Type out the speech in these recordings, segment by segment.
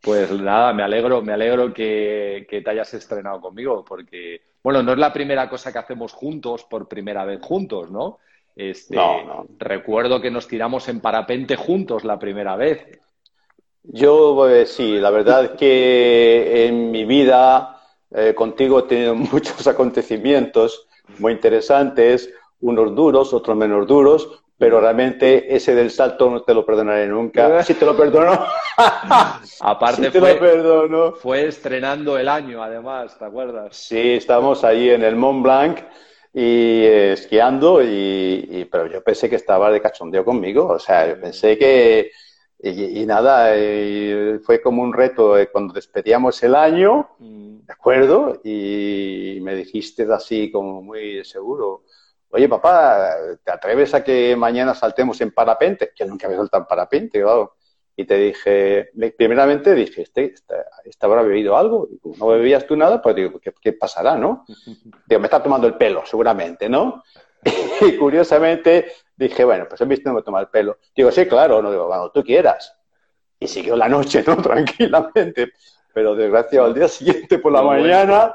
Pues nada, me alegro, me alegro que, te hayas estrenado conmigo, porque, bueno, no es la primera cosa que hacemos juntos por primera vez juntos, ¿no? Este, no, Recuerdo que nos tiramos en parapente juntos la primera vez. Yo, pues, sí, la verdad es que en mi vida eh, contigo he tenido muchos acontecimios muy interesantes, unos duros, otros menos duros, pero realmente ese del salto no te lo perdonaré nunca. Sí te lo perdono. Aparte te fue, lo perdono. fue estrenando el año, además, ¿te acuerdas? Sí, estábamos ahí en el Mont Blanc y eh, esquiando, y, pero yo pensé que estaba de cachondeo conmigo. O sea, pensé que... Y, nada, fue como un reto eh, cuando despedíamos el año, mm. ¿de acuerdo? Y me dijiste así como muy seguro, oye papá, ¿te atreves a que mañana saltemos en parapente? Yo nunca había saltado en parapente, claro. Y te dije, primeramente dije, este, este, este, habrá bebido algo. Y no bebías tú nada, pues digo, ¿qué, pasará, no? Digo, me está tomando el pelo, seguramente, ¿no? Y curiosamente dije, bueno, pues he visto no me toma el pelo. Digo, sí, claro, no digo, cuando tú quieras. Y siguió la noche, ¿no? Tranquilamente. Pero desgraciado, al día siguiente por la mañana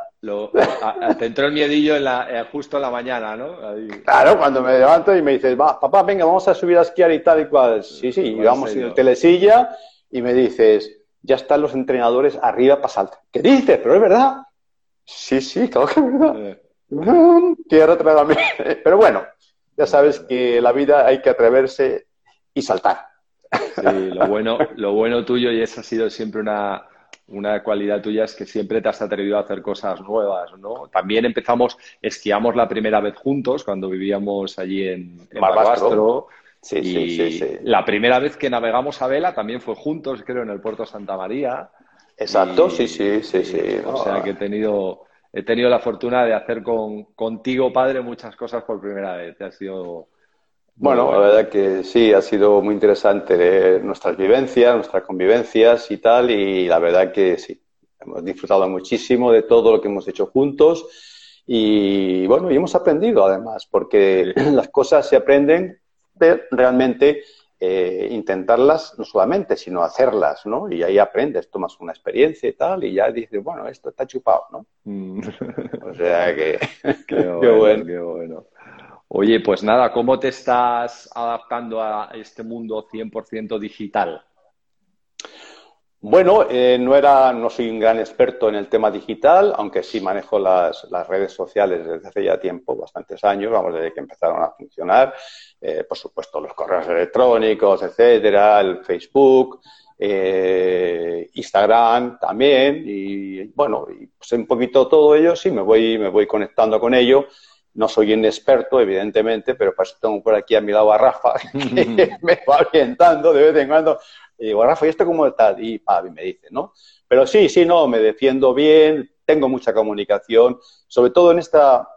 te entró el miedillo eh, justo en la mañana, ¿no? Claro, cuando me levanto y me dices, va, papá, venga, vamos a subir a esquiar y tal y cual. Sí, sí, y vamos en el telesilla y me dices, ya están los entrenadores arriba para saltar. ¿Qué dices? Pero es verdad. Sí, sí, claro que es verdad. Eh. Quiero atreverme. Pero bueno, ya sabes que la vida hay que atreverse y saltar. Sí, lo bueno, lo bueno tuyo y esa ha sido siempre una, una cualidad tuya es que siempre te has atrevido a hacer cosas nuevas, ¿no? También empezamos, esquiamos la primera vez juntos cuando vivíamos allí en, en Barbastro. Sí, sí, sí, La primera vez que navegamos a vela también fue juntos, creo, en el puerto Santa María. Exacto, sí, sí, sí, sí. O sea que he tenido, he tenido la fortuna de hacer con, contigo, padre, muchas cosas por primera vez. Ha sido bueno, la verdad que sí, ha sido muy interesante nuestras vivencias, nuestras convivencias y tal, y la verdad que sí, hemos disfrutado muchísimo de todo lo que hemos hecho juntos y bueno, y hemos aprendido además, porque las cosas se aprenden de realmente eh, intentarlas no solamente, sino hacerlas, ¿no? Y ahí aprendes, tomas una experiencia y tal, y ya dices, bueno, esto está chupado, ¿no? Mm. o sea que... qué bueno. Qué bueno. Oye, pues nada, ¿cómo te estás adaptando a este mundo 100% digital? Bueno, eh, no, era, no soy un gran experto en el tema digital, aunque sí manejo las, redes sociales desde hace ya tiempo, bastantes años, vamos, desde que empezaron a funcionar. Eh, por supuesto, los correos electrónicos, etcétera, el Facebook, eh, Instagram también, y bueno, y pues un poquito todo ello, sí, me voy, me voy conectando con ello no soy un experto, evidentemente, pero pues tengo por aquí a mi lado a Rafa, que me va orientando de vez en cuando. Y digo, Rafa, ¿y esto cómo está? Y Pavi me dice, ¿no? Pero sí, sí, no, me defiendo bien, tengo mucha comunicación, sobre todo en esta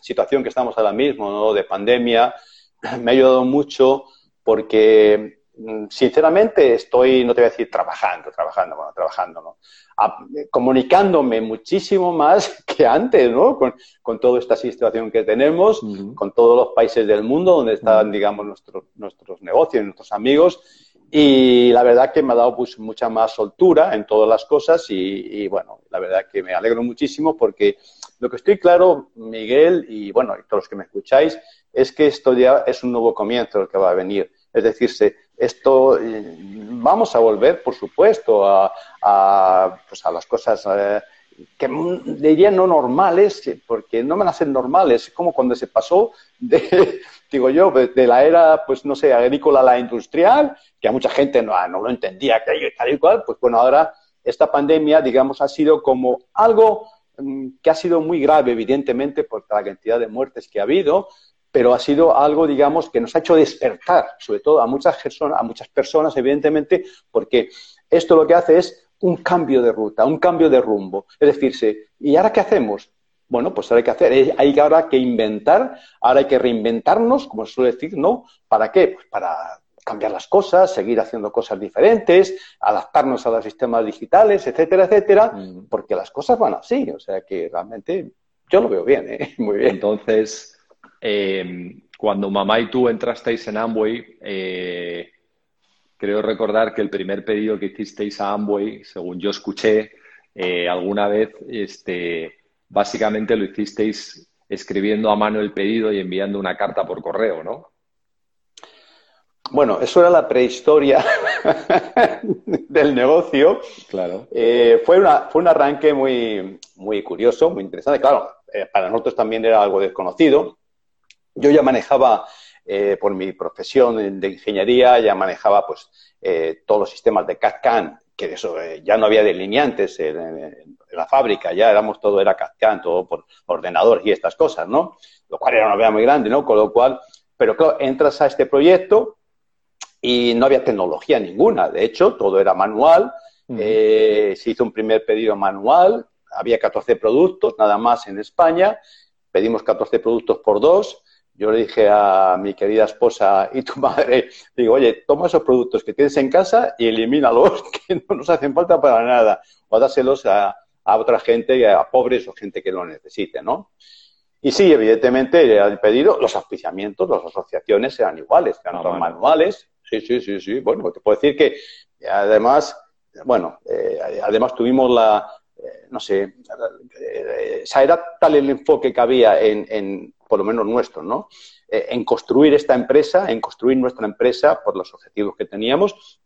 situación que estamos ahora mismo, ¿no? De pandemia, me ha ayudado mucho porque sinceramente estoy, no te voy a decir trabajando, trabajando, bueno, trabajando, ¿no? comunicándome muchísimo más que antes, ¿no? Con, con toda esta situación que tenemos, con todos los países del mundo donde están, digamos, nuestros, nuestros negocios, nuestros amigos. Y la verdad que me ha dado pues, mucha más soltura en todas las cosas y, bueno, la verdad que me alegro muchísimo porque lo que estoy claro, Miguel, y bueno, y todos los que me escucháis, es que esto ya es un nuevo comienzo el que va a venir. Es decir, esto eh, vamos a volver, por supuesto, a, pues a las cosas eh, que diría no normales, porque no me hacen normales, como cuando se pasó de, digo yo, de la era, pues no sé, agrícola a la industrial, que a mucha gente no, no lo entendía, que tal y cual, pues bueno, ahora esta pandemia, digamos, ha sido como algo mm, que ha sido muy grave, evidentemente, por la cantidad de muertes que ha habido, pero ha sido algo, digamos, que nos ha hecho despertar, sobre todo a muchas personas, a muchas personas, evidentemente, porque esto lo que hace es un cambio de ruta, un cambio de rumbo. Es decir, ¿y ahora qué hacemos? Bueno, pues ahora hay que hacer, hay ahora que inventar, ahora hay que reinventarnos, como se suele decir, ¿no? ¿Para qué? Pues para cambiar las cosas, seguir haciendo cosas diferentes, adaptarnos a los sistemas digitales, etcétera, etcétera, mm. porque las cosas van así. O sea que realmente yo lo veo bien, ¿eh? Muy bien. Entonces, eh, cuando mamá y tú entrasteis en Amway, eh, creo recordar que el primer pedido que hicisteis a Amway, según yo escuché eh, alguna vez, este, básicamente lo hicisteis escribiendo a mano el pedido y enviando una carta por correo, ¿no? Bueno, eso era la prehistoria del negocio. Claro. Eh, fue, una, fue un arranque muy, muy curioso, muy interesante. Claro, eh, para nosotros también era algo desconocido. Yo ya manejaba, eh, por mi profesión de ingeniería, ya manejaba pues, todos los sistemas de CAD-CAM, que eso ya no había delineantes en, la fábrica, ya éramos todo, era CAD-CAM, todo por ordenador y estas cosas, ¿no? Lo cual era una novedad muy grande, ¿no? Con lo cual, pero claro, entras a este proyecto y no había tecnología ninguna. De hecho, todo era manual. Eh, se hizo un primer pedido manual. Había 14 productos, nada más en España. Pedimos 14 productos por dos. Yo le dije a mi querida esposa y tu madre, digo, oye, toma esos productos que tienes en casa y elimínalos, que no nos hacen falta para nada. O dáselos a, otra gente, a pobres o gente que lo necesite, ¿no? Y sí, evidentemente, el pedido, los auspiciamientos, las asociaciones eran iguales, eran ah, manuales, Sí, sí, sí, sí. Bueno, te puedo decir que además, bueno, eh, además tuvimos la, eh, no sé, eh, era tal el enfoque que había en, por lo menos nuestro, ¿no? en construir esta empresa, en construir nuestra empresa por los objetivos que teníamos,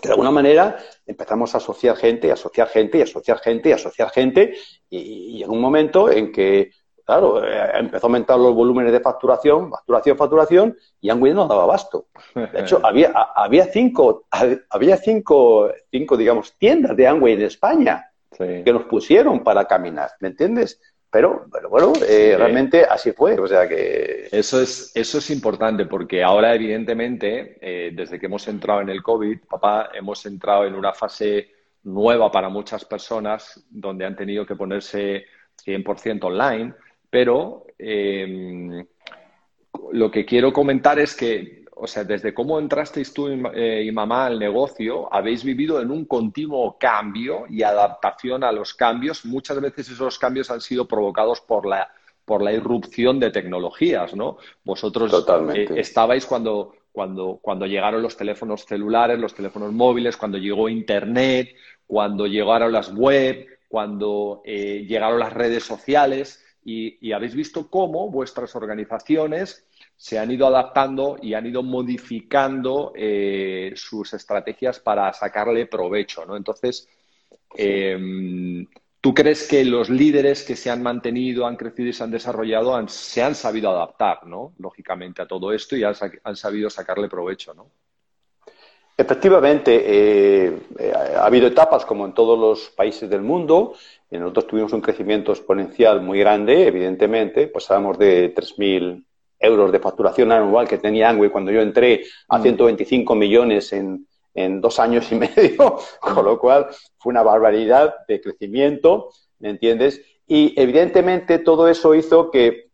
que de alguna manera empezamos a asociar gente, a asociar gente, y asociar gente, y asociar gente, y en un momento en que Claro, eh, empezó a aumentar los volúmenes de facturación, facturación, facturación, y Angway no daba abasto. De hecho, había, había cinco, había cinco, cinco, digamos, tiendas de Angway en España que nos pusieron para caminar, ¿me entiendes? Pero, pero bueno, eh, realmente así fue. O sea que. Eso es, eso es importante porque ahora, evidentemente, eh, desde que hemos entrado en el COVID, papá, hemos entrado en una fase nueva para muchas personas donde han tenido que ponerse 100% online pero em, lo que quiero comentar es que, o sea, desde cómo entrasteis tú y, eh, mamá al negocio, habéis vivido en un continuo cambio y adaptación a los cambios. Muchas veces esos cambios han sido provocados por la, por la irrupción de tecnologías, ¿no? Vosotros eh, estabais cuando, cuando, cuando llegaron los teléfonos celulares, los teléfonos móviles, cuando llegó Internet, cuando llegaron las web, cuando eh, llegaron las redes sociales y, habéis visto cómo vuestras organizaciones se han ido adaptando y han ido modificando eh, sus estrategias para sacarle provecho, ¿no? Entonces, em, ¿tú crees que los líderes que se han mantenido, han crecido y se han desarrollado se han sabido adaptar, ¿no? Lógicamente, a todo esto y han, sabido sacarle provecho, ¿no? Efectivamente, eh, eh, ha habido etapas como en todos los países del mundo nosotros tuvimos un crecimiento exponencial muy grande, evidentemente, hablamos de 3.000 euros de facturación anual que tenía Angway cuando yo entré a 125 mm. millones en, dos años y medio, con lo cual fue una barbaridad de crecimiento, ¿me entiendes? Y evidentemente todo eso hizo que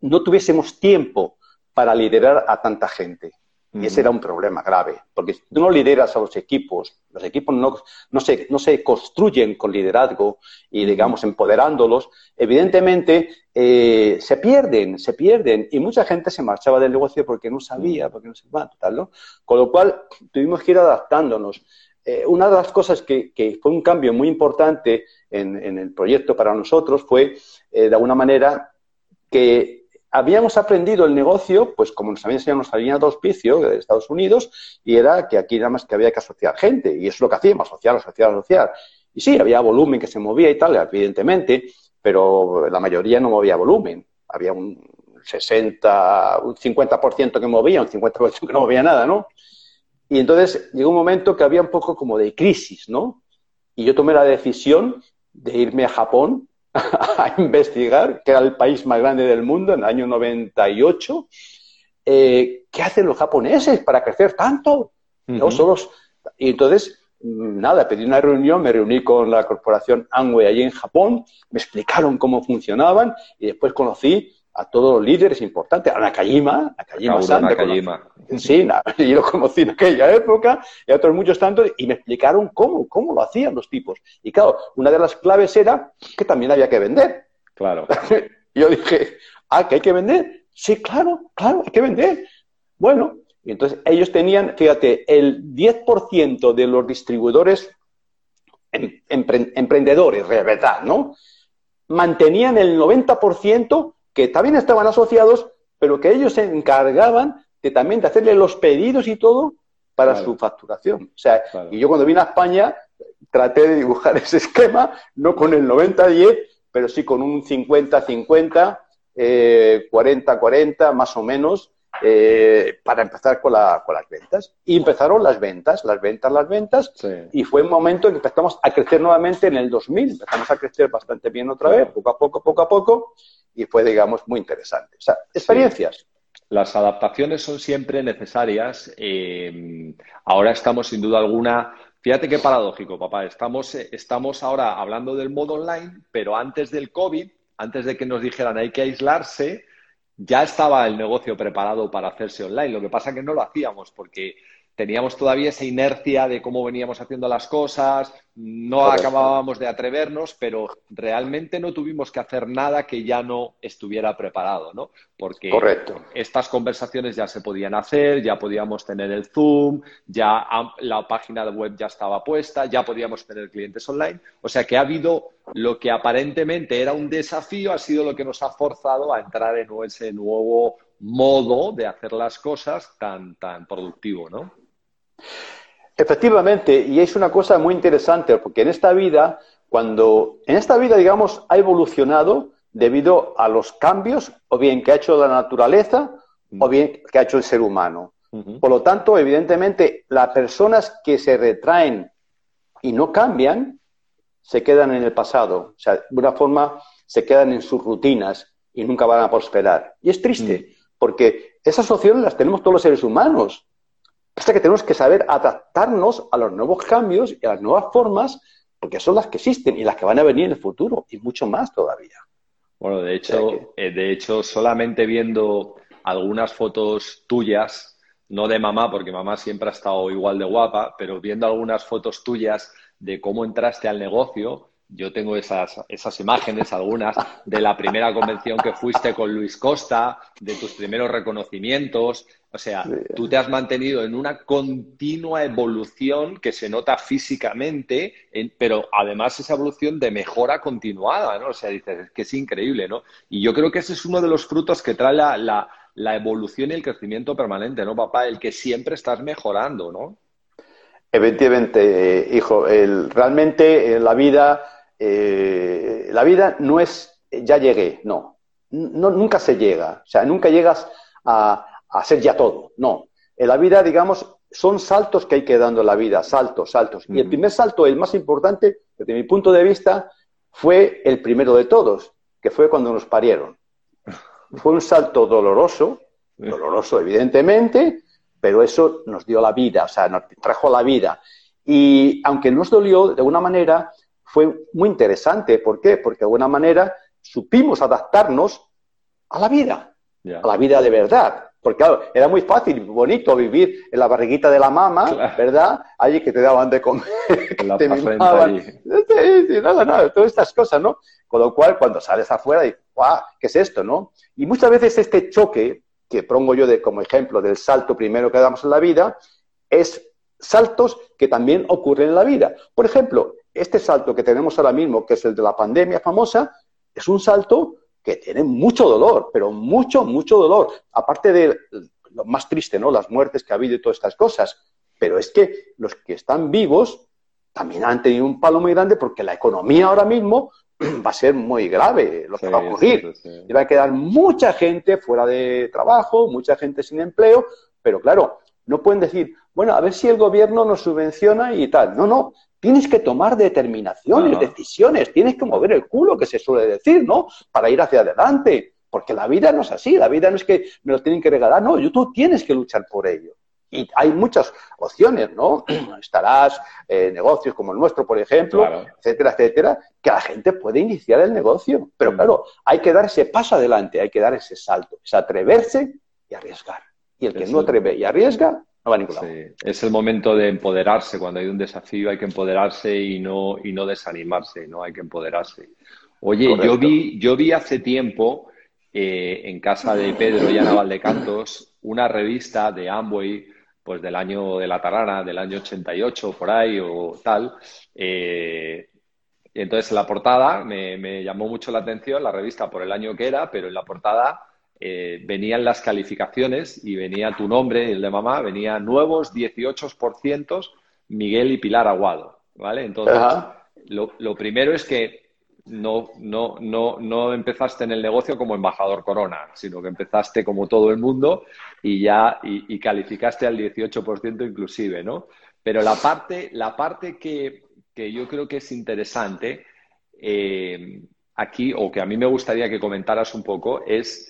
no tuviésemos tiempo para liderar a tanta gente. Y ese era un problema grave, porque si tú no lideras a los equipos, los equipos no, no, se, no se construyen con liderazgo y, digamos, empoderándolos, evidentemente eh, se pierden, se pierden. Y mucha gente se marchaba del negocio porque no sabía, porque no se tal, ¿no? Con lo cual tuvimos que ir adaptándonos. Eh, una de las cosas que, que, fue un cambio muy importante en, en el proyecto para nosotros fue, eh, de alguna manera, que habíamos aprendido el negocio, pues como nos habían enseñado nuestra línea de auspicio de Estados Unidos, y era que aquí nada más que había que asociar gente, y eso es lo que hacíamos, asociar, asociar, asociar. Y sí, había volumen que se movía y tal, evidentemente, pero la mayoría no movía volumen. Había un 60, un 50% que movía, un 50% que no movía nada, ¿no? Y entonces llegó un momento que había un poco como de crisis, ¿no? Y yo tomé la decisión de irme a Japón a investigar, que era el país más grande del mundo en el año 98. Eh, ¿Qué hacen los japoneses para crecer tanto? Y entonces, nada, pedí una reunión, me reuní con la corporación Amway allí en Japón, me explicaron cómo funcionaban y después conocí a todos los líderes importantes, a Nakajima, Nakajima San, Nakajima. Sí, y lo conocí en aquella época, y a otros muchos tantos, y me explicaron cómo, cómo lo hacían los tipos. Y claro, una de las claves era que también había que vender. Claro. yo dije, ah, que hay que vender. Sí, claro, claro, hay que vender. Bueno, Y entonces ellos tenían, fíjate, el 10% de los distribuidores em, emprendedores, de verdad, ¿no? Mantenían el 90% que también estaban asociados, pero que ellos se encargaban de también de hacerle los pedidos y todo para su facturación. O sea, y yo cuando vine a España traté de dibujar ese esquema, no con el 90-10, pero sí con un 50-50, 40-40 más o menos, eh, para empezar con, la, con, las ventas. Y empezaron las ventas, las ventas, las ventas, y fue un momento en que empezamos a crecer nuevamente en el 2000, empezamos a crecer bastante bien otra vez, poco a poco, poco a poco, y fue, digamos, muy interesante. O sea, experiencias. Las adaptaciones son siempre necesarias. Eh, ahora estamos, sin duda alguna, fíjate qué paradójico, papá. Estamos, eh, estamos ahora hablando del modo online, pero antes del COVID, antes de que nos dijeran hay que aislarse, ya estaba el negocio preparado para hacerse online. Lo que pasa es que no lo hacíamos porque teníamos todavía esa inercia de cómo veníamos haciendo las cosas, no acabábamos de atrevernos, pero realmente no tuvimos que hacer nada que ya no estuviera preparado, ¿no? Porque estas conversaciones ya se podían hacer, ya podíamos tener el Zoom, ya la página web ya estaba puesta, ya podíamos tener clientes online. O sea que ha habido lo que aparentemente era un desafío, ha sido lo que nos ha forzado a entrar en ese nuevo modo de hacer las cosas tan, tan productivo, ¿no? Efectivamente, y es una cosa muy interesante, porque en esta vida, cuando en esta vida, digamos, ha evolucionado debido a los cambios, o bien que ha hecho la naturaleza, o bien que ha hecho el ser humano. Por lo tanto, evidentemente, las personas que se retraen y no cambian, se quedan en el pasado. O sea, de una forma, se quedan en sus rutinas y nunca van a prosperar. Y es triste, porque esas opciones las tenemos todos los seres humanos. Hasta que tenemos que saber adaptarnos a los nuevos cambios y a las nuevas formas, porque son las que existen y las que van a venir en el futuro, y mucho más todavía. Bueno, de hecho, eh, de hecho, solamente viendo algunas fotos tuyas, no de mamá, porque mamá siempre ha estado igual de guapa, pero viendo algunas fotos tuyas de cómo entraste al negocio, yo tengo esas, esas imágenes, algunas, de la primera convención que fuiste con Luis Costa, de tus primeros reconocimientos. O sea, tú te has mantenido en una continua evolución que se nota físicamente, pero además esa evolución de mejora continuada, ¿no? O sea, dices, es que es increíble, ¿no? Y yo creo que ese es uno de los frutos que trae la, la, la evolución y el crecimiento permanente, ¿no, papá? El que siempre estás mejorando, ¿no? Efectivamente, hijo, el, realmente en la vida eh, la vida no es ya llegué, no. Nunca se llega, o sea, nunca llegas a, a ser ya todo, no. En la vida, digamos, son saltos que hay que dando en la vida, saltos, saltos. Y el primer salto, el más importante, desde mi punto de vista, fue el primero de todos, que fue cuando nos parieron. Fue un salto doloroso, doloroso evidentemente, pero eso nos dio la vida, o sea, nos trajo la vida. Y aunque nos dolió, de alguna manera, fue muy interesante. ¿Por qué? Porque de alguna manera supimos adaptarnos a la vida, a la vida de verdad. Porque claro, era muy fácil y bonito vivir en la barriguita de la mamá, ¿verdad? Allí que te daban de comer, que te mimaban. Sí, sí, nada, nada, todas estas cosas, ¿no? Con lo cual, cuando sales afuera, dices, ¡guau! ¿Qué es esto, no? Y muchas veces este choque, que pongo yo de, como ejemplo del salto primero que damos en la vida, es saltos que también ocurren en la vida. Por ejemplo, este salto que tenemos ahora mismo, que es el de la pandemia famosa, es un salto que tiene mucho dolor, pero mucho, mucho dolor. Aparte de lo más triste, ¿no? Las muertes que ha habido y todas estas cosas. Pero es que los que están vivos también han tenido un palo muy grande porque la economía ahora mismo va a ser muy grave lo que va a ocurrir. Y va a quedar mucha gente fuera de trabajo, mucha gente sin empleo, pero claro, no pueden decir, bueno, a ver si el gobierno nos subvenciona y tal. No, no, tienes que tomar determinaciones, decisiones, tienes que mover el culo, que se suele decir, ¿no? Para ir hacia adelante. Porque la vida no es así, la vida no es que me lo tienen que regalar, no, tú tienes que luchar por ello. Y hay muchas opciones, ¿no? Estarás eh, negocios como el nuestro, por ejemplo, etcétera, etcétera, que la gente puede iniciar el negocio. Pero mm. claro, hay que dar ese paso adelante, hay que dar ese salto, es atreverse y arriesgar. Y el que no atreve y arriesga, es el momento de empoderarse. Cuando hay un desafío hay que empoderarse y no, y no desanimarse, ¿no? Hay que empoderarse. Oye, yo vi, yo vi hace tiempo eh, en casa de Pedro y Ana Valdecantos una revista de Amway, pues del año de la Tarana, del año 88, por ahí o tal. Eh, y entonces en la portada me, llamó mucho la atención la revista por el año que era, pero en la portada eh, venían las calificaciones y venía tu nombre, el de mamá, venía nuevos 18% Miguel y Pilar Aguado, ¿vale? Entonces, lo, lo, primero es que no, no, no, no empezaste en el negocio como embajador corona, sino que empezaste como todo el mundo y ya y, calificaste al 18% inclusive, ¿no? Pero la parte, la parte que, yo creo que es interesante eh, aquí, o que a mí me gustaría que comentaras un poco, es,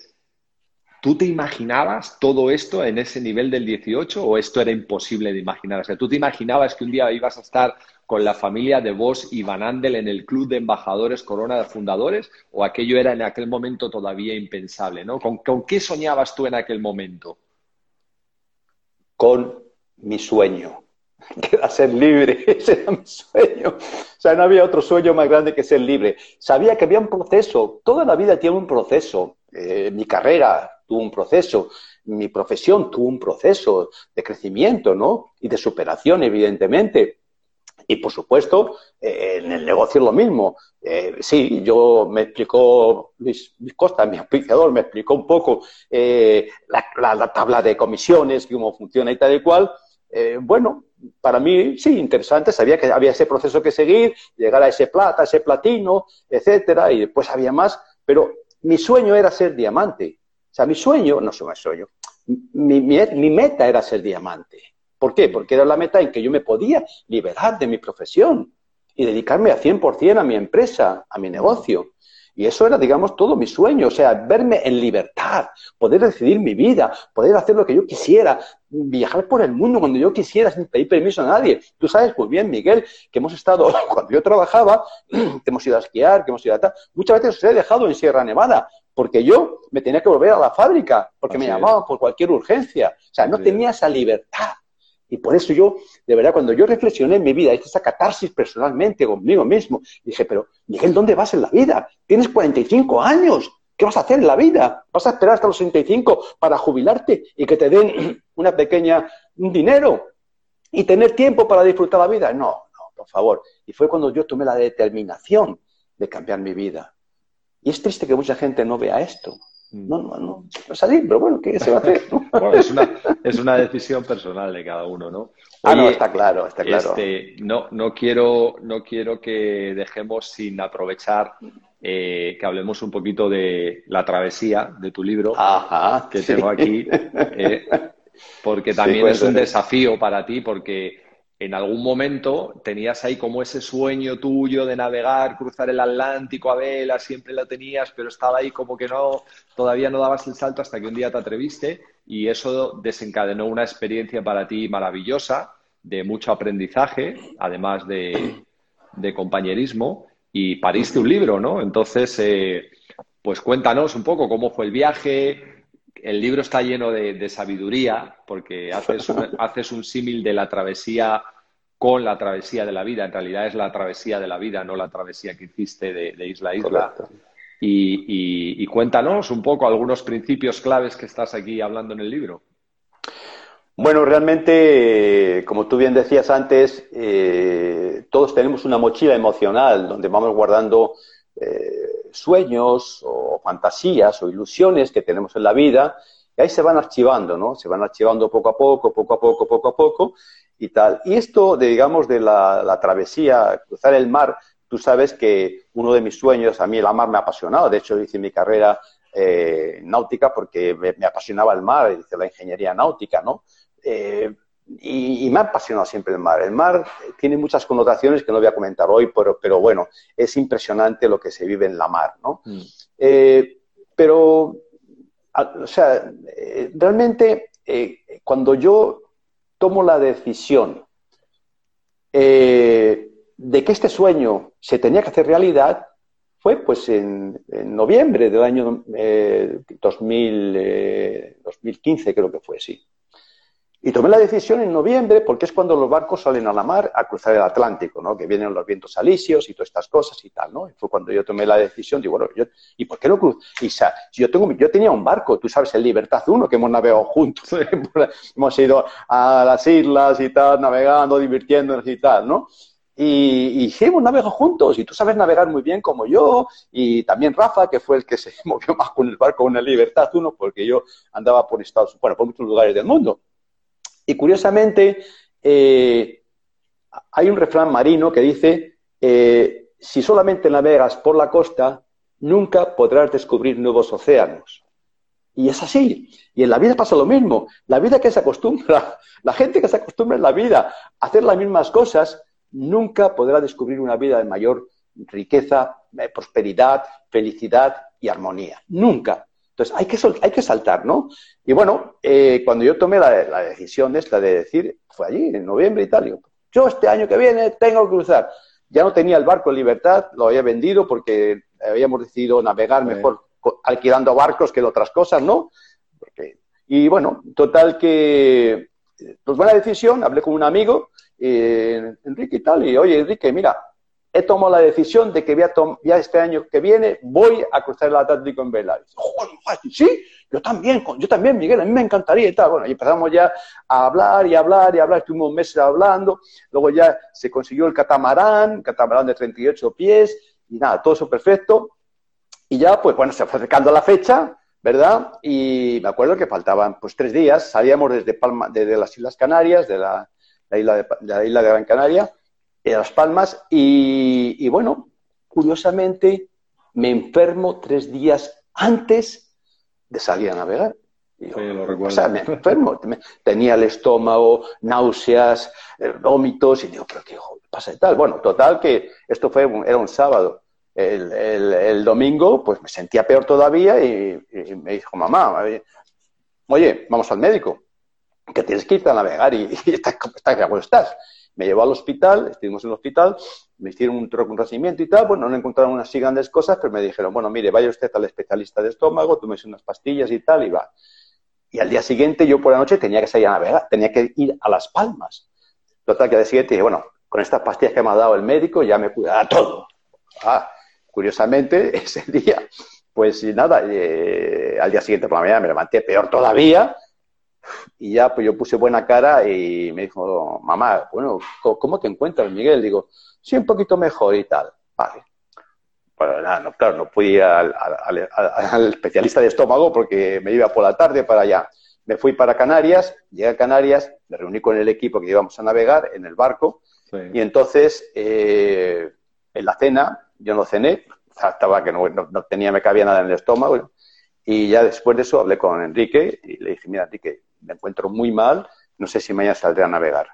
¿tú te imaginabas todo esto en ese nivel del 18 o esto era imposible de imaginar? O sea, ¿tú te imaginabas que un día ibas a estar con la familia de Vos y Van Andel en el club de embajadores Corona de Fundadores o aquello era en aquel momento todavía impensable, ¿no? ¿Con, qué soñabas tú en aquel momento? Con mi sueño, que era ser libre, ese era mi sueño. O sea, no había otro sueño más grande que ser libre. Sabía que había un proceso, toda la vida tiene un proceso. Eh, mi carrera tuvo un proceso, mi profesión tuvo un proceso de crecimiento, ¿no? Y de superación, evidentemente. Y por supuesto, eh, en el negocio lo mismo. Eh, sí, yo me explicó Luis, Costa, mi aplicador, me explicó un poco eh, la, tabla de comisiones, cómo funciona y tal y cual. bueno, para mí sí, interesante, sabía que había ese proceso que seguir, llegar a ese plata, ese platino, etcétera, y después había más, pero mi sueño era ser diamante. O sea, mi sueño, no soy mi sueño, mi meta era ser diamante. ¿Por qué? Porque era la meta en que yo me podía liberar de mi profesión y dedicarme a 100% a mi empresa, a mi negocio. Y eso era, digamos, todo mi sueño, o sea, verme en libertad, poder decidir mi vida, poder hacer lo que yo quisiera, viajar por el mundo cuando yo quisiera sin pedir permiso a nadie. Tú sabes muy bien, Miguel, que hemos estado, cuando yo trabajaba, hemos ido a esquiar, que hemos ido a tal, muchas veces os he dejado en Sierra Nevada, porque yo me tenía que volver a la fábrica, porque me llamaban por cualquier urgencia. O sea, no tenía esa libertad. Y por eso yo, de verdad, cuando yo reflexioné en mi vida, hice esa catarsis personalmente conmigo mismo, dije, pero Miguel, ¿dónde vas en la vida? Tienes 45 años, ¿qué vas a hacer en la vida? ¿Vas a esperar hasta los 65 para jubilarte y que te den una pequeña dinero y tener tiempo para disfrutar la vida? No, no, por favor. Y fue cuando yo tomé la determinación de cambiar mi vida. Y es triste que mucha gente no vea esto. Mm. No, no, no, no salir, pero bueno, ¿qué se va a hacer? es, una, es una decisión personal de cada uno, ¿no? ah, no, está claro, está claro. Este, no, no, quiero, no quiero que dejemos sin aprovechar eh, que hablemos un poquito de la travesía de tu libro que tengo aquí, eh, porque también es un desafío para ti, porque en algún momento tenías ahí como ese sueño tuyo de navegar, cruzar el Atlántico a vela, siempre lo tenías, pero estaba ahí como que no, todavía no dabas el salto hasta que un día te atreviste y eso desencadenó una experiencia para ti maravillosa, de mucho aprendizaje, además de, compañerismo, y pariste un libro, ¿no? Entonces, eh, pues cuéntanos un poco cómo fue el viaje. El libro está lleno de, sabiduría, porque haces haces un símil de la travesía con la travesía de la vida. En realidad es la travesía de la vida, no la travesía que hiciste de, isla a isla. Y, cuéntanos un poco algunos principios claves que estás aquí hablando en el libro. Bueno, realmente, como tú bien decías antes, eh, todos tenemos una mochila emocional donde vamos guardando eh, sueños o fantasías o ilusiones que tenemos en la vida y ahí se van archivando, ¿no? Se van archivando poco a poco, poco a poco, poco a poco y tal. Y esto, de, digamos, de la, travesía, cruzar el mar, tú sabes que uno de mis sueños, a mí el mar me ha apasionado, de hecho hice mi carrera eh, náutica porque me, apasionaba el mar, hice la ingeniería náutica, ¿no? Eh, y, me ha apasionado siempre el mar. El mar tiene muchas connotaciones que no voy a comentar hoy, pero, pero bueno, es impresionante lo que se vive en la mar, ¿no? Mm. Eh, pero, o sea, realmente cuando yo tomo la decisión eh, de que este sueño se tenía que hacer realidad fue pues en, noviembre del año 2000, eh, 2015, creo que fue, sí. Y tomé la decisión en noviembre, porque es cuando los barcos salen a la mar a cruzar el Atlántico, ¿no? Que vienen los vientos alisios y todas estas cosas y tal, ¿no? Fue cuando yo tomé la decisión, digo, bueno, yo, ¿y por qué no cruzo? Y yo, tengo, yo tenía un barco, tú sabes, el Libertad 1, que hemos navegado juntos, hemos ido a las islas y tal, navegando, divirtiéndonos y tal, ¿no? Y, y sí, hemos navegado juntos, y tú sabes navegar muy bien como yo, y también Rafa, que fue el que se movió más con el barco el Libertad 1, porque yo andaba por Estados bueno, por muchos lugares del mundo. Y curiosamente, eh, hay un refrán marino que dice, eh, si solamente navegas por la costa, nunca podrás descubrir nuevos océanos. Y es así. Y en la vida pasa lo mismo. La vida que se acostumbra, la gente que se acostumbra en la vida a hacer las mismas cosas, nunca podrá descubrir una vida de mayor riqueza, eh, prosperidad, felicidad y armonía. Nunca. Entonces, hay que, hay que saltar, ¿no? Y bueno, eh, cuando yo tomé la, la, decisión esta de decir, fue allí, en noviembre y tal, yo este año que viene tengo que cruzar. Ya no tenía el barco en libertad, lo había vendido porque habíamos decidido navegar mejor alquilando barcos que otras cosas, ¿no? y bueno, total que, pues buena decisión, hablé con un amigo, eh, Enrique y tal, y oye, Enrique, mira, he tomado la decisión de que ya este año que viene voy a cruzar el Atlántico en vela. sí, yo también, yo también, Miguel, a mí me encantaría y tal. Bueno, y empezamos ya a hablar y hablar y hablar, estuvimos meses hablando, luego ya se consiguió el catamarán, catamarán de 38 pies, y nada, todo eso perfecto. Y ya, pues bueno, se fue acercando la fecha, ¿verdad? Y me acuerdo que faltaban pues tres días, salíamos desde, Palma, desde las Islas Canarias, de la, isla de, de la isla de Gran Canaria, en Las Palmas y, bueno, curiosamente me enfermo tres días antes de salir a navegar. lo o sea, me enfermo. Tenía el estómago, náuseas, eh, vómitos, y digo, pero qué pasa y tal. Bueno, total que esto fue era un sábado. El, domingo, pues me sentía peor todavía y, me dijo, mamá, oye, vamos al médico, que tienes que irte a navegar y, y estás, estás, estás. Me llevó al hospital, estuvimos en el hospital, me hicieron un reconocimiento y tal, bueno, no encontraron unas grandes cosas, pero me dijeron, bueno, mire, vaya usted al especialista de estómago, tómese unas pastillas y tal, y va. Y al día siguiente, yo por la noche tenía que salir a navegar, tenía que ir a Las Palmas. Total, que al día siguiente dije, bueno, con estas pastillas que me ha dado el médico ya me cuidará todo. Ah, curiosamente, ese día, pues nada, eh, al día siguiente por la mañana me levanté peor todavía, y ya, pues yo puse buena cara y me dijo, mamá, bueno, ¿cómo te encuentras, Miguel? Digo, sí, un poquito mejor y tal. Vale. Bueno, nada, no, claro, no pude ir al, especialista de estómago porque me iba por la tarde para allá. Me fui para Canarias, llegué a Canarias, me reuní con el equipo que íbamos a navegar en el barco y entonces eh, en la cena, yo no cené, estaba que no, no, tenía, me cabía nada en el estómago y ya después de eso hablé con Enrique y le dije, mira, Enrique, me encuentro muy mal, no sé si mañana saldré a navegar.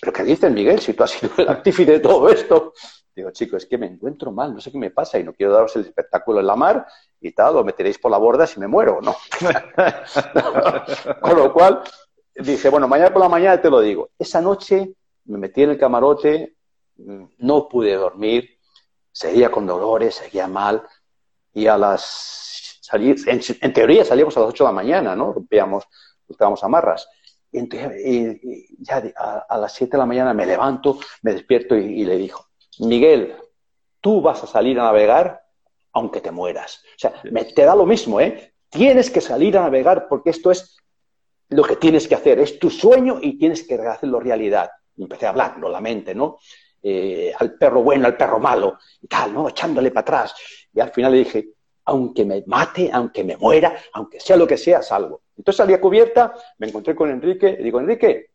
¿Pero qué dices, Miguel, si tú has sido el artífice de todo esto? Digo, chicos, es que me encuentro mal, no sé qué me pasa y no quiero daros el espectáculo en la mar y tal, o me tiréis por la borda si me muero, ¿no? Con lo cual, dije, bueno, mañana por la mañana te lo digo. Esa noche me metí en el camarote, no pude dormir, seguía con dolores, seguía mal y a las... Salir, en, teoría salíamos a las 8 de la mañana, ¿no? Rompíamos buscábamos amarras. Y, entonces, ya a, las 7 de la mañana me levanto, me despierto y, le digo, Miguel, tú vas a salir a navegar aunque te mueras. O sea, te da lo mismo, ¿eh? Tienes que salir a navegar porque esto es lo que tienes que hacer, es tu sueño y tienes que hacerlo realidad. Y empecé a hablarlo, la mente, ¿no? Eh, al perro bueno, al perro malo, y tal, ¿no? Echándole para atrás. Y al final le dije, aunque me mate, aunque me muera, aunque sea lo que sea, salvo. Entonces salí a cubierta, me encontré con Enrique y digo, Enrique,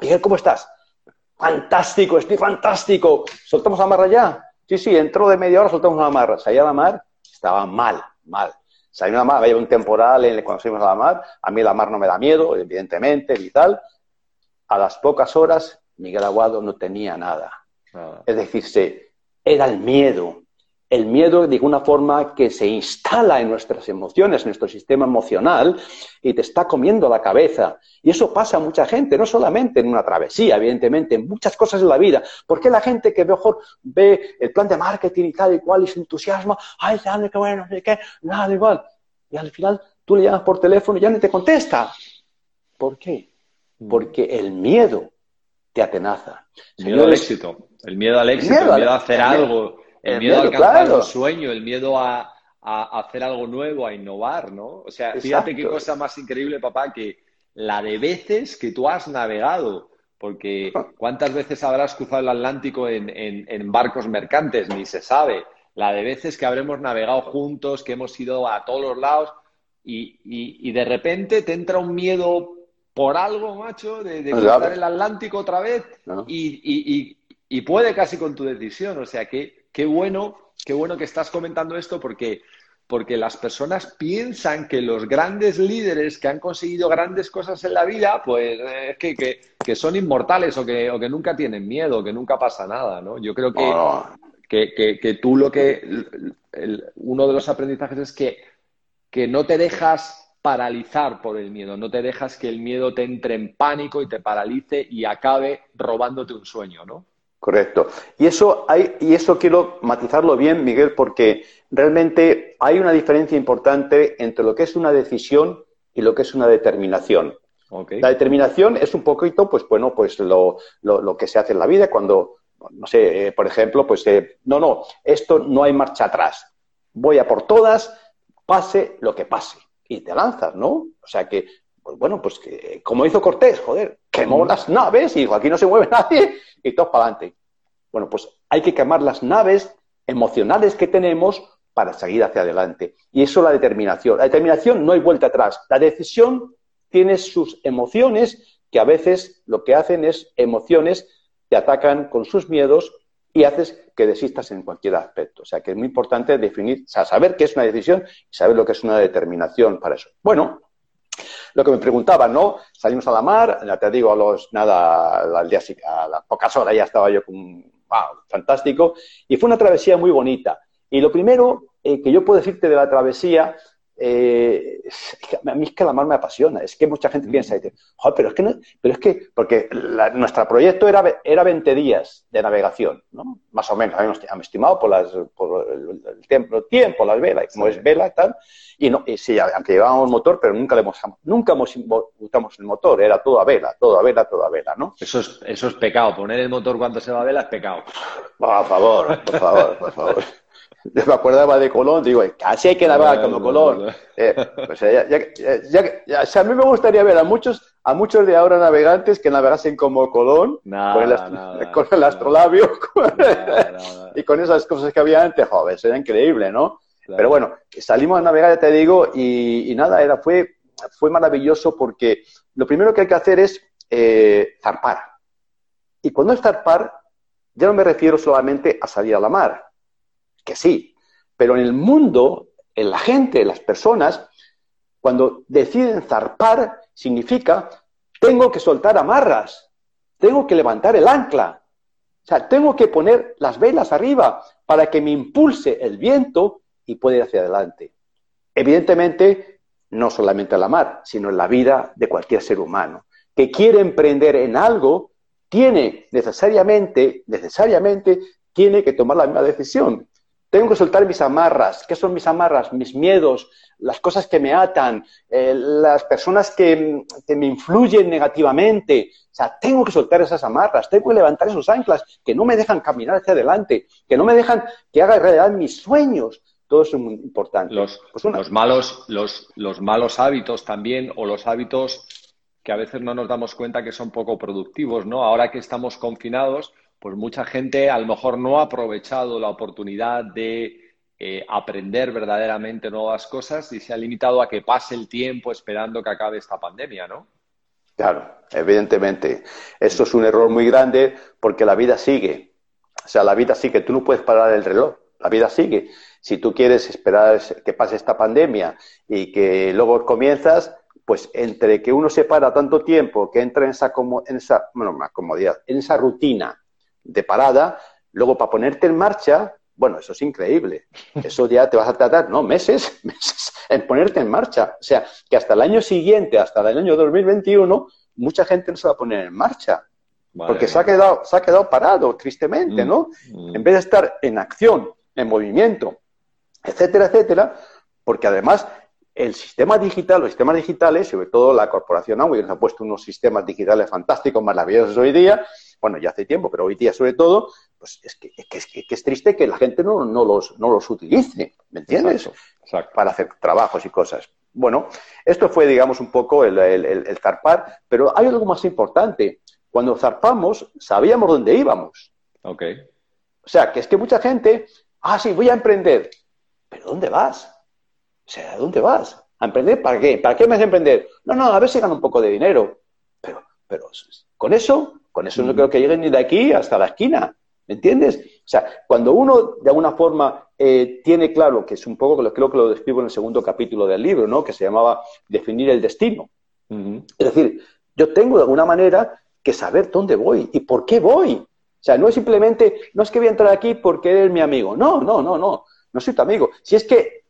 Miguel, ¿cómo estás? Fantástico, estoy fantástico. ¿Soltamos la marra ya? Sí, sí, entró de media hora, soltamos la marra. Salí a la mar, estaba mal, mal. Salí a la mar, había un temporal en el, cuando salimos a la mar. A mí la mar no me da miedo, evidentemente, y tal. A las pocas horas, Miguel Aguado no tenía nada. Es decir, era el miedo, el miedo de una forma que se instala en nuestras emociones, en nuestro sistema emocional, y te está comiendo la cabeza. Y eso pasa a mucha gente, no solamente en una travesía, evidentemente, en muchas cosas de la vida. ¿Por qué la gente que mejor ve el plan de marketing y tal y cual y se entusiasma, ay, qué bueno, qué, nada igual? Y al final tú le llamas por teléfono y ya no te contesta. ¿Por qué? mm. porque el miedo te atenaza. El miedo al éxito, el miedo al éxito, el miedo, a hacer algo, el, miedo, a alcanzar un sueño, el miedo a, hacer algo nuevo, a innovar, ¿no? O sea, fíjate qué cosa más increíble, papá, que la de veces que tú has navegado. Porque ¿cuántas veces habrás cruzado el Atlántico en, en barcos mercantes? Ni se sabe. La de veces que habremos navegado juntos, que hemos ido a todos los lados y, y, de repente te entra un miedo por algo, macho, de, de cruzar el Atlántico otra vez y, y, puede casi con tu decisión. O sea, que qué bueno, qué bueno que estás comentando esto porque, porque las personas piensan que los grandes líderes que han conseguido grandes cosas en la vida, pues es que, que, que, son inmortales o que, o que nunca tienen miedo, que nunca pasa nada, ¿no? Yo creo que, que, que, tú lo que... uno de los aprendizajes es que que no te dejas paralizar por el miedo, no te dejas que el miedo te entre en pánico y te paralice y acabe robándote un sueño, ¿no? Correcto. Y eso, hay, y eso quiero matizarlo bien, Miguel, porque realmente hay una diferencia importante entre lo que es una decisión y lo que es una determinación. La determinación es un poquito, pues bueno, pues lo, lo, que se hace en la vida cuando, no sé, eh, por ejemplo, pues eh, no, no, esto no hay marcha atrás. Voy a por todas, pase lo que pase. Y te lanzas, ¿no? O sea que, pues bueno, pues que, como hizo Cortés, joder, quemó las naves y dijo, aquí no se mueve nadie y todo para adelante. Bueno, pues hay que quemar las naves emocionales que tenemos para seguir hacia adelante. Y eso es la determinación. La determinación no hay vuelta atrás. La decisión tiene sus emociones que a veces lo que hacen es emociones te atacan con sus miedos y haces que desistas en cualquier aspecto. O sea, que es muy importante definir, o sea, saber qué es una decisión y saber lo que es una determinación para eso. Bueno, lo que me preguntaban, ¿no? Salimos a la mar, ya te digo, a los, nada, al día, a las pocas horas ya estaba yo con, wow, fantástico, y fue una travesía muy bonita. Y lo primero eh, que yo puedo decirte de la travesía eh, a mí es que la mar me apasiona. Es que mucha gente piensa, dice, pero es que, no, pero es que porque nuestro proyecto era, era 20 días de navegación, ¿no? Más o menos, habíamos, estimado por, las, por el, tiempo, tiempo, las velas, como es vela y tal. Y, no, y sí, aunque llevábamos motor, pero nunca le hemos, nunca hemos usamos el motor, era todo a vela, todo a vela, todo a vela, ¿no? Eso es, eso es pecado, poner el motor cuando se va a vela es pecado. Por favor, por favor, por favor. Me acordaba de Colón, digo, casi hay que navegar como Colón. Eh, pues, ya, a mí me gustaría ver a muchos, a muchos de ahora navegantes que navegasen como Colón, con, el, astrolabio y con esas cosas que había antes, joder, sería increíble, ¿no? Pero bueno, salimos a navegar, ya te digo, y, nada, era, fue, fue maravilloso porque lo primero que hay que hacer es eh, zarpar. Y cuando es zarpar, ya no me refiero solamente a salir a la mar, que sí, pero en el mundo, en la gente, las personas, cuando deciden zarpar, significa, tengo que soltar amarras, tengo que levantar el ancla, o sea, tengo que poner las velas arriba para que me impulse el viento y pueda ir hacia adelante. Evidentemente, no solamente en la mar, sino en la vida de cualquier ser humano que quiere emprender en algo, tiene necesariamente, necesariamente, tiene que tomar la misma decisión. Tengo que soltar mis amarras. ¿Qué son mis amarras? Mis miedos, las cosas que me atan, eh, las personas que, me influyen negativamente. O sea, tengo que soltar esas amarras, tengo que levantar esos anclas que no me dejan caminar hacia adelante, que no me dejan que haga realidad mis sueños. Todo eso es muy importante. Los, pues los, malos, los, los malos hábitos también, o los hábitos que a veces no nos damos cuenta que son poco productivos, ¿no? Ahora que estamos confinados, pues mucha gente a lo mejor no ha aprovechado la oportunidad de eh, aprender verdaderamente nuevas cosas y se ha limitado a que pase el tiempo esperando que acabe esta pandemia, ¿no? Claro, evidentemente. Esto es un error muy grande porque la vida sigue. O sea, la vida sigue. Tú no puedes parar el reloj. La vida sigue. Si tú quieres esperar que pase esta pandemia y que luego comienzas, pues entre que uno se para tanto tiempo, que entra en esa, en esa, bueno, comodidad, en esa rutina de parada, luego para ponerte en marcha, bueno, eso es increíble. Eso ya te vas a tratar, ¿no? Meses, meses en ponerte en marcha. O sea, que hasta el año siguiente, hasta el año 2021, mucha gente no se va a poner en marcha. porque se ha, quedado, se ha quedado parado, tristemente, mm, ¿no? Mm. En vez de estar en acción, en movimiento, etcétera, etcétera, porque además el sistema digital, los sistemas digitales, sobre todo la corporación Amway, nos ha puesto unos sistemas digitales fantásticos, maravillosos hoy día, bueno, ya hace tiempo, pero hoy día sobre todo, pues es que es, que, es triste que la gente no, no, los, no los utilice, ¿me entiendes? Para hacer trabajos y cosas. Bueno, esto fue, digamos, un poco el, el, zarpar, pero hay algo más importante. Cuando zarpamos, sabíamos dónde íbamos. Ok. O sea, que es que mucha gente, ah, sí, voy a emprender. ¿Pero dónde vas? O sea, ¿dónde vas? ¿A emprender para qué? ¿Para qué me vas a emprender? No, no, a ver si gano un poco de dinero. Pero, pero, con eso, con eso no creo que lleguen ni de aquí hasta la esquina. ¿Me entiendes? O sea, cuando uno de alguna forma eh, tiene claro, que es un poco, creo que lo describo en el segundo capítulo del libro, ¿no? Que se llamaba Definir el destino. Es decir, yo tengo de alguna manera que saber dónde voy y por qué voy. O sea, no es simplemente, no es que voy a entrar aquí porque eres mi amigo. No, no, no, no. No soy tu amigo. Si es que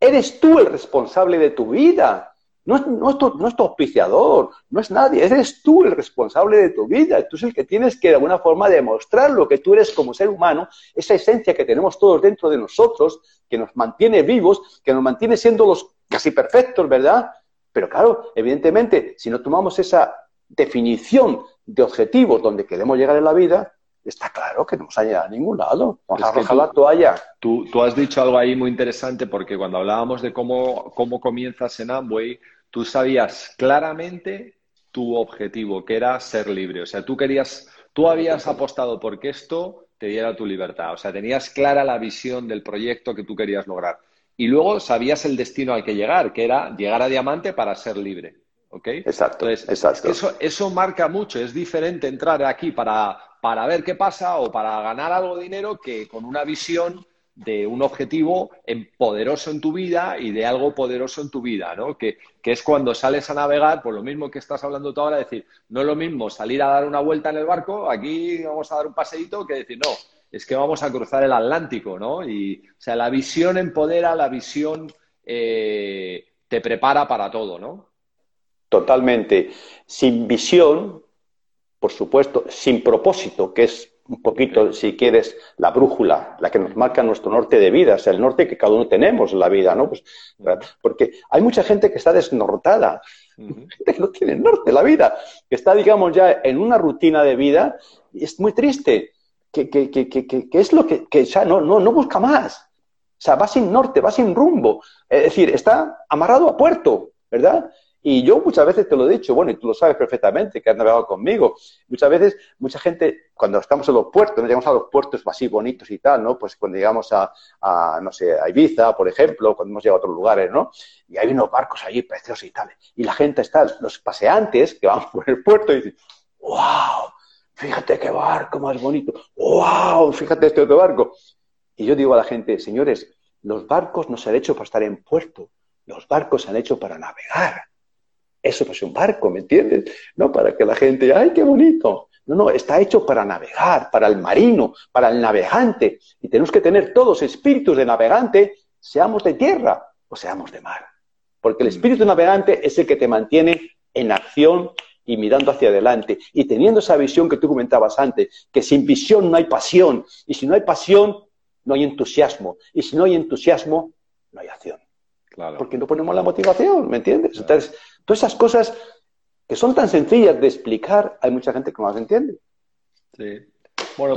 Eres tú el responsable de tu vida. No es, no, tu, auspiciador, no es nadie, eres tú el responsable de tu vida. Tú es el que tienes que de alguna forma demostrar lo que tú eres como ser humano, esa esencia que tenemos todos dentro de nosotros, que nos mantiene vivos, que nos mantiene siendo los casi perfectos, ¿verdad? Pero claro, evidentemente, si no tomamos esa definición de objetivos donde queremos llegar en la vida, está claro que no vamos a llegar a ningún lado. Vamos a arrojar la toalla. Tú, tú, has dicho algo ahí muy interesante porque cuando hablábamos de cómo, cómo comienzas en Amway, tú sabías claramente tu objetivo, que era ser libre. O sea, tú querías, tú habías apostado porque esto te diera tu libertad. O sea, tenías clara la visión del proyecto que tú querías lograr. Y luego sabías el destino al que llegar, que era llegar a diamante para ser libre. ¿Ok? Exacto. exacto. Eso, eso marca mucho. Es diferente entrar aquí para para ver qué pasa o para ganar algo de dinero que con una visión de un objetivo poderoso en tu vida y de algo poderoso en tu vida, ¿no? Que, es cuando sales a navegar, por lo mismo que estás hablando tú ahora, decir, no es lo mismo salir a dar una vuelta en el barco, aquí vamos a dar un paseíto, que decir, no, es que vamos a cruzar el Atlántico, ¿no? Y, o sea, la visión empodera, la visión eh, te prepara para todo, ¿no? Totalmente. Sin visión, por supuesto, sin propósito, que es un poquito, si quieres, la brújula, la que nos marca nuestro norte de vida, o sea, el norte que cada uno tenemos en la vida, ¿no? Pues, porque hay mucha gente que está desnortada, gente que no tiene norte en la vida, que está, digamos, ya en una rutina de vida y es muy triste, que, que, que, que es lo que, ya no, no, no busca más. O sea, va sin norte, va sin rumbo. Es decir, está amarrado a puerto, ¿verdad? Y yo muchas veces te lo he dicho, bueno, y tú lo sabes perfectamente, que has navegado conmigo. Muchas veces, mucha gente, cuando estamos en los puertos, no llegamos a los puertos así bonitos y tal, ¿no? Pues cuando llegamos a, a, no sé, a Ibiza, por ejemplo, cuando hemos llegado a otros lugares, ¿no? Y hay unos barcos allí preciosos y tal. Y la gente está, los paseantes que van por el puerto y dicen, ¡wow! Fíjate qué barco más bonito. ¡Wow! Fíjate este otro barco. Y yo digo a la gente, señores, los barcos no se han hecho para estar en puerto, los barcos se han hecho para navegar. Eso es un barco, ¿me entiendes? No para que la gente, ¡ay, qué bonito! No, no, está hecho para navegar, para el marino, para el navegante. Y tenemos que tener todos espíritus de navegante, seamos de tierra o seamos de mar. Porque el mm. espíritu navegante es el que te mantiene en acción y mirando hacia adelante. Y teniendo esa visión que tú comentabas antes, que sin visión no hay pasión. Y si no hay pasión, no hay entusiasmo. Y si no hay entusiasmo, no hay acción. Claro. Porque no ponemos la motivación, ¿me entiendes? Entonces, Todas esas cosas que son tan sencillas de explicar, hay mucha gente que no las entiende. Sí. Bueno,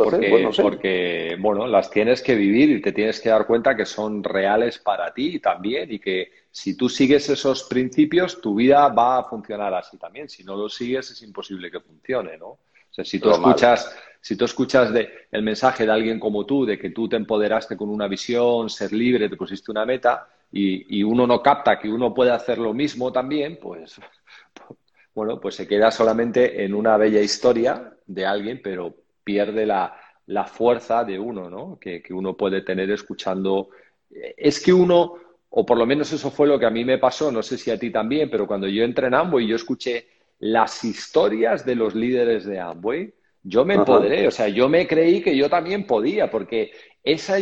porque, bueno, las tienes que vivir y te tienes que dar cuenta que son reales para ti también y que si tú sigues esos principios, tu vida va a funcionar así también. Si no lo sigues, es imposible que funcione, ¿no? O sea, si tú escuchas, si tú escuchas de, el mensaje de alguien como tú, de que tú te empoderaste con una visión, ser libre, te pusiste una meta, y, uno no capta que uno puede hacer lo mismo también, pues, bueno, pues se queda solamente en una bella historia de alguien, pero pierde la, fuerza de uno, ¿no? Que, uno puede tener escuchando. Es que uno, o por lo menos eso fue lo que a mí me pasó, no sé si a ti también, pero cuando yo entré en Amway, yo escuché las historias de los líderes de Amway, yo me empoderé, o sea, yo me creí que yo también podía, porque esa,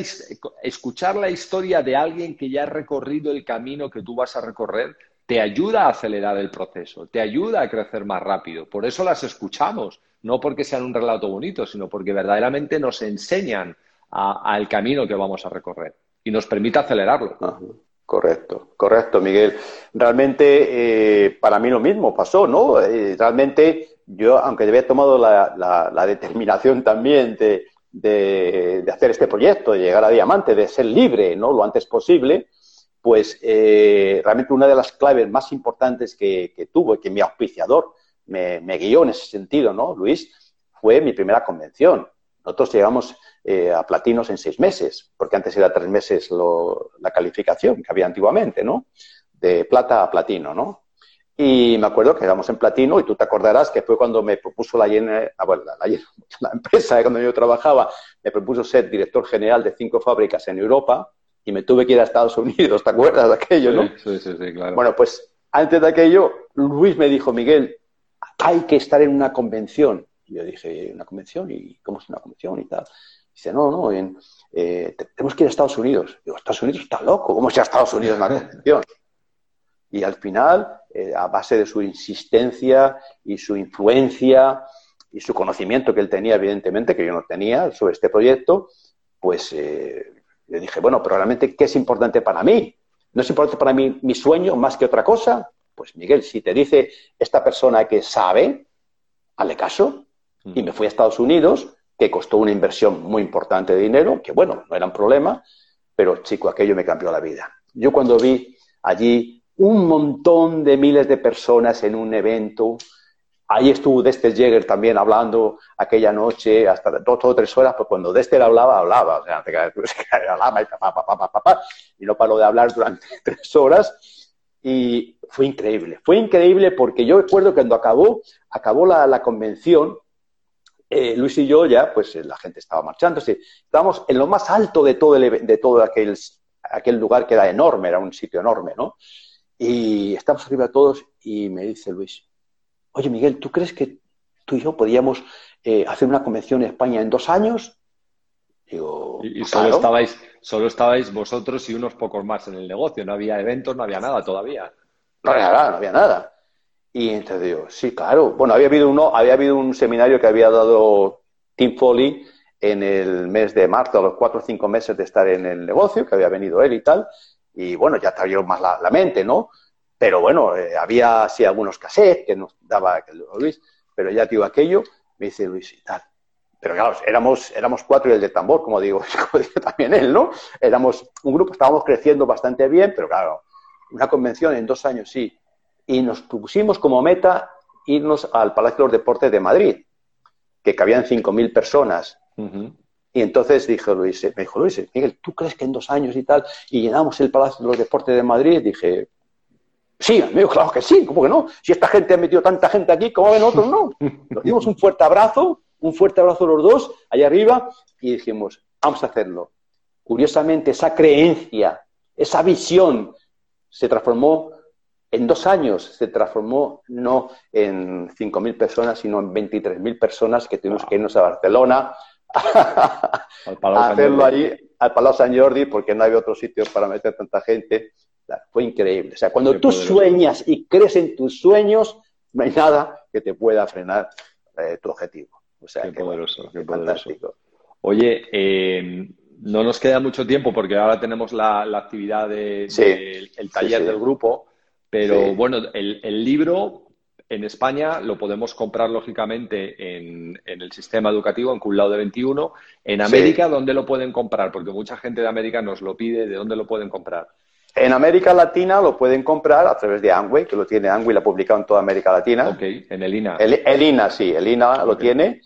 escuchar la historia de alguien que ya ha recorrido el camino que tú vas a recorrer te ayuda a acelerar el proceso, te ayuda a crecer más rápido. Por eso las escuchamos, no porque sean un relato bonito, sino porque verdaderamente nos enseñan al camino que vamos a recorrer y nos permite acelerarlo. Correcto, correcto, Miguel. Realmente, eh, para mí lo mismo pasó, ¿no? Eh, realmente, yo, aunque había tomado la, determinación también de, de, hacer este proyecto, de llegar a diamante, de ser libre, ¿no? Lo antes posible, pues eh, realmente una de las claves más importantes que, tuvo y que mi auspiciador me, guió en ese sentido, ¿no, Luis? Fue mi primera convención. Nosotros llegamos eh, a platinos en seis meses, porque antes era tres meses la calificación que había antiguamente, ¿no? De plata a platino, ¿no? Y me acuerdo que éramos en platino y tú te acordarás que fue cuando me propuso la, ah, la, la empresa cuando yo trabajaba, me propuso ser director general de cinco fábricas en Europa y me tuve que ir a Estados Unidos, ¿te acuerdas de aquello, no? Sí, sí, sí, claro. Bueno, pues antes de aquello, Luis me dijo, Miguel, hay que estar en una convención. Y yo dije, ¿una convención? ¿Y cómo es una convención? Y tal. Dice, no, no, eh, tenemos que ir a Estados Unidos. Digo, Estados Unidos está loco, ¿cómo es a Estados Unidos en una convención? Y al final, eh, a base de su insistencia y su influencia y su conocimiento que él tenía, evidentemente, que yo no tenía sobre este proyecto, pues eh, le dije, bueno, pero realmente, ¿qué es importante para mí? ¿No es importante para mí mi sueño más que otra cosa? Pues Miguel, si te dice esta persona que sabe, hazle caso. Y me fui a Estados Unidos, que costó una inversión muy importante de dinero, que bueno, no era un problema, pero chico, aquello me cambió la vida. Yo cuando vi allí un montón de miles de personas en un evento, Ahí estuvo Dexter Jäger también hablando aquella noche, hasta dos o tres horas, pues cuando Dexter hablaba, hablaba, o sea, y, no paró de hablar durante tres horas. Y fue increíble, fue increíble porque yo recuerdo que cuando acabó, acabó la, convención, eh, Luis y yo ya, pues la gente estaba marchando, estábamos en lo más alto de todo, de todo aquel, aquel lugar que era enorme, era un sitio enorme, ¿no? Y estamos arriba todos y me dice Luis, oye Miguel, ¿tú crees que tú y yo podíamos eh, hacer una convención en España en dos años? Digo, y, solo, estabais, solo estabais vosotros y unos pocos más en el negocio, no había eventos, no había nada todavía. No había nada, no había nada. Y entonces digo, sí, claro. Bueno, había habido, uno, había habido un seminario que había dado Tim Foley en el mes de marzo, a los cuatro o cinco meses de estar en el negocio, que había venido él y tal. Y bueno, ya te abrió más la mente, ¿no? Pero bueno, eh, había así algunos cassettes que nos daba Luis, pero ya digo aquello, me dice Luis y tal. Pero claro, éramos, éramos cuatro y el de tambor, como digo, como también él, ¿no? Éramos un grupo, estábamos creciendo bastante bien, pero claro, una convención en dos años sí. Y nos pusimos como meta irnos al Palacio de los Deportes de Madrid, que cabían 5.000 personas. Y entonces dijo Luis, me dijo Luis, Miguel, ¿tú crees que en dos años y tal, y llenamos el Palacio de los Deportes de Madrid? Dije, Sí, amigo, claro que sí, ¿cómo que no? Si esta gente ha metido tanta gente aquí, ¿cómo ven otros no? Nos dimos un fuerte abrazo, un fuerte abrazo los dos, allá arriba, y dijimos, vamos a hacerlo. Curiosamente, esa creencia, esa visión, se transformó en dos años, se transformó no en 5.000 personas, sino en 23.000 personas que tuvimos que irnos a Barcelona a hacerlo allí, al Palau San Jordi, porque no había otro sitio para meter tanta gente. Fue increíble. O sea, cuando tú sueñas y crees en tus sueños, no hay nada que te pueda frenar eh, tu objetivo. O sea, qué, poderoso, qué fantástico. Oye, eh, no nos queda mucho tiempo porque ahora tenemos la, actividad del de, taller del grupo, pero bueno, el, libro en España lo podemos comprar lógicamente en, el sistema educativo, en Cullao de 21. En América, ¿dónde lo pueden comprar? Porque mucha gente de América nos lo pide, ¿de dónde lo pueden comprar? En América Latina lo pueden comprar a través de Angway, que lo tiene Angway, lo ha publicado en toda América Latina. Ok, en el INA. El, INA, sí, el INA lo tiene.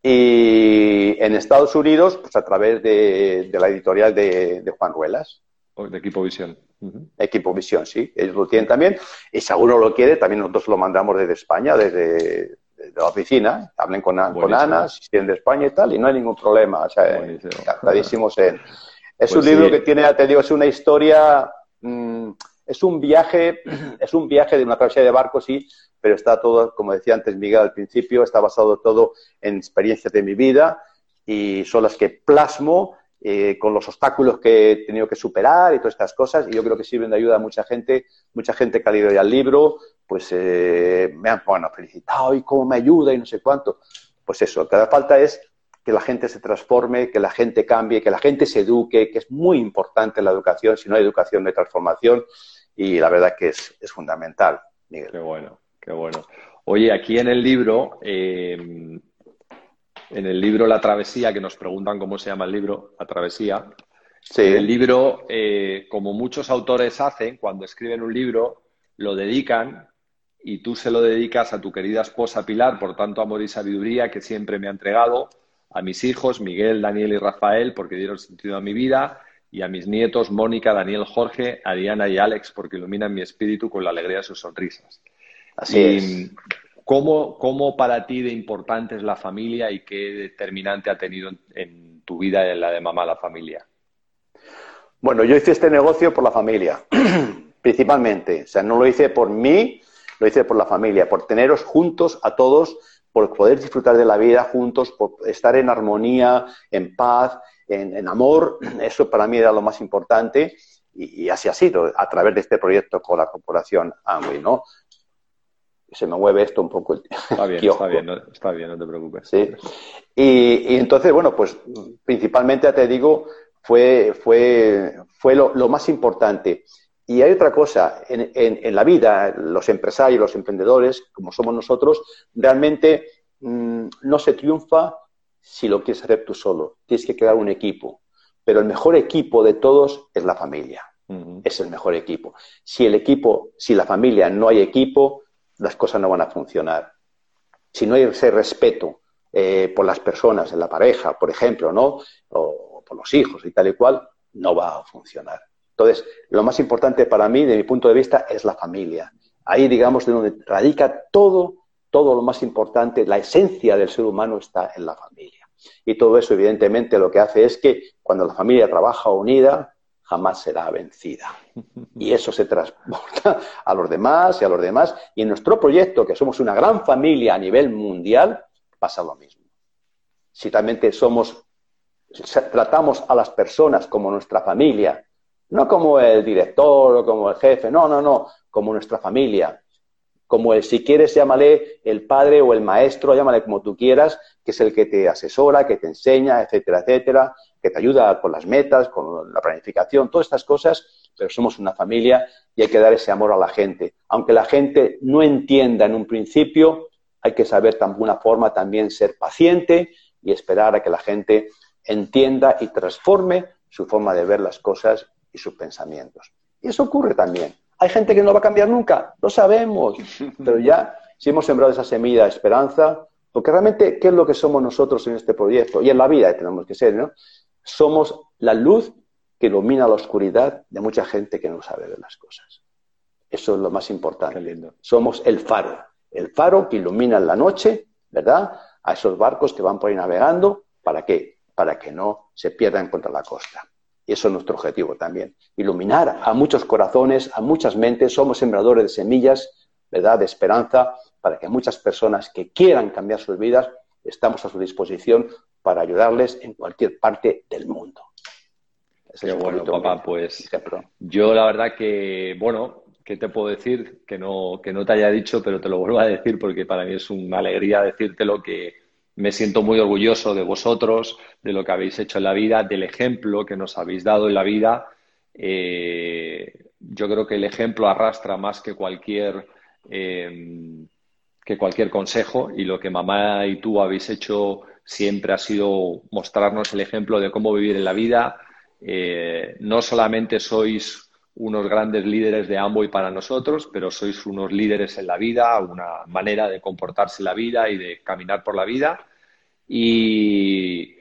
Y en Estados Unidos, pues a través de, la editorial de, Juan Ruelas. De Equipo Visión. Equipo Visión, sí, ellos lo tienen también. Y si alguno lo quiere, también nosotros lo mandamos desde España, desde, la oficina. Hablen con, con Ana, si tienen de España y tal, y no hay ningún problema. O sea, encantadísimos en... Es pues un libro que tiene, te digo, es una historia Mm, es un viaje, es un viaje de una travesía de barco, sí, pero está todo, como decía antes Miguel al principio, está basado todo en experiencias de mi vida y son las que plasmo eh, con los obstáculos que he tenido que superar y todas estas cosas, y yo creo que sirven de ayuda a mucha gente, mucha gente que ha leído ya el libro, pues eh, me han bueno, felicitado y cómo me ayuda y no sé cuánto. Pues eso, lo que hace falta es que la gente se transforme, que la gente cambie, que la gente se eduque, que es muy importante la educación. Si no hay educación, no hay transformación. Y la verdad que es, fundamental, Miguel. Qué bueno, qué bueno. Oye, aquí en el libro, eh, en el libro La Travesía, que nos preguntan cómo se llama el libro, La Travesía, sí. el libro, eh, como muchos autores hacen, cuando escriben un libro, lo dedican y tú se lo dedicas a tu querida esposa Pilar, por tanto amor y sabiduría que siempre me ha entregado, a mis hijos, Miguel, Daniel y Rafael, porque dieron sentido a mi vida, y a mis nietos, Mónica, Daniel, Jorge, a Diana y Alex, porque iluminan mi espíritu con la alegría de sus sonrisas. Así es. ¿Cómo, ¿Cómo para ti de importante es la familia y qué determinante ha tenido en, tu vida en la de mamá la familia? Bueno, yo hice este negocio por la familia, principalmente. O sea, no lo hice por mí, lo hice por la familia, por teneros juntos a todos por poder disfrutar de la vida juntos, por estar en armonía, en paz, en, amor. Eso para mí era lo más importante y, así ha sido a través de este proyecto con la corporación Amway, ¿no? Se me mueve esto un poco. Está bien, está bien, no, está bien, no te preocupes. Sí. Y, entonces, bueno, pues principalmente, te digo, fue, fue, fue lo, lo más importante. Y hay otra cosa, en, la vida, los empresarios, los emprendedores, como somos nosotros, realmente mm, no se triunfa si lo quieres hacer tú solo. Tienes que crear un equipo. Pero el mejor equipo de todos es la familia. Es el mejor equipo. Si el equipo, si la familia no hay equipo, las cosas no van a funcionar. Si no hay ese respeto eh, por las personas, en la pareja, por ejemplo, ¿no? O por los hijos y tal y cual, no va a funcionar. Entonces, lo más importante para mí, de mi punto de vista, es la familia. Ahí, digamos, de donde radica todo, todo lo más importante, la esencia del ser humano está en la familia. Y todo eso, evidentemente, lo que hace es que cuando la familia trabaja unida, jamás será vencida. Y eso se transporta a los demás y a los demás. Y en nuestro proyecto, que somos una gran familia a nivel mundial, pasa lo mismo. Si realmente somos, tratamos a las personas como nuestra familia, no como el director o como el jefe, no, no, no, como nuestra familia. Como el, si quieres, llámale el padre o el maestro, llámale como tú quieras, que es el que te asesora, que te enseña, etcétera, etcétera, que te ayuda con las metas, con la planificación, todas estas cosas, pero somos una familia y hay que dar ese amor a la gente. Aunque la gente no entienda en un principio, hay que saber de alguna forma también ser paciente y esperar a que la gente entienda y transforme su forma de ver las cosas y sus pensamientos. Y eso ocurre también. Hay gente que no va a cambiar nunca, lo sabemos, pero ya si hemos sembrado esa semilla de esperanza, porque realmente, ¿qué es lo que somos nosotros en este proyecto? Y en la vida tenemos que ser, ¿no? Somos la luz que ilumina la oscuridad de mucha gente que no sabe de las cosas. Eso es lo más importante. Somos el faro, el faro que ilumina en la noche, ¿verdad? A esos barcos que van por ahí navegando, ¿para qué? Para que no se pierdan contra la costa. Y eso es nuestro objetivo también. Iluminar a muchos corazones, a muchas mentes. Somos sembradores de semillas, ¿verdad? De esperanza para que muchas personas que quieran cambiar sus vidas, estamos a su disposición para ayudarles en cualquier parte del mundo. Qué bueno, papá, pues yo la verdad que, bueno, ¿qué te puedo decir? Que no, que no te haya dicho, pero te lo vuelvo a decir porque para mí es una alegría decirte lo que me siento muy orgulloso de vosotros, de lo que habéis hecho en la vida, del ejemplo que nos habéis dado en la vida. Eh, yo creo que el ejemplo arrastra más que cualquier, eh, que cualquier consejo y lo que mamá y tú habéis hecho siempre ha sido mostrarnos el ejemplo de cómo vivir en la vida. Eh, no solamente sois unos grandes líderes de y para nosotros, pero sois unos líderes en la vida, una manera de comportarse en la vida y de caminar por la vida. Y,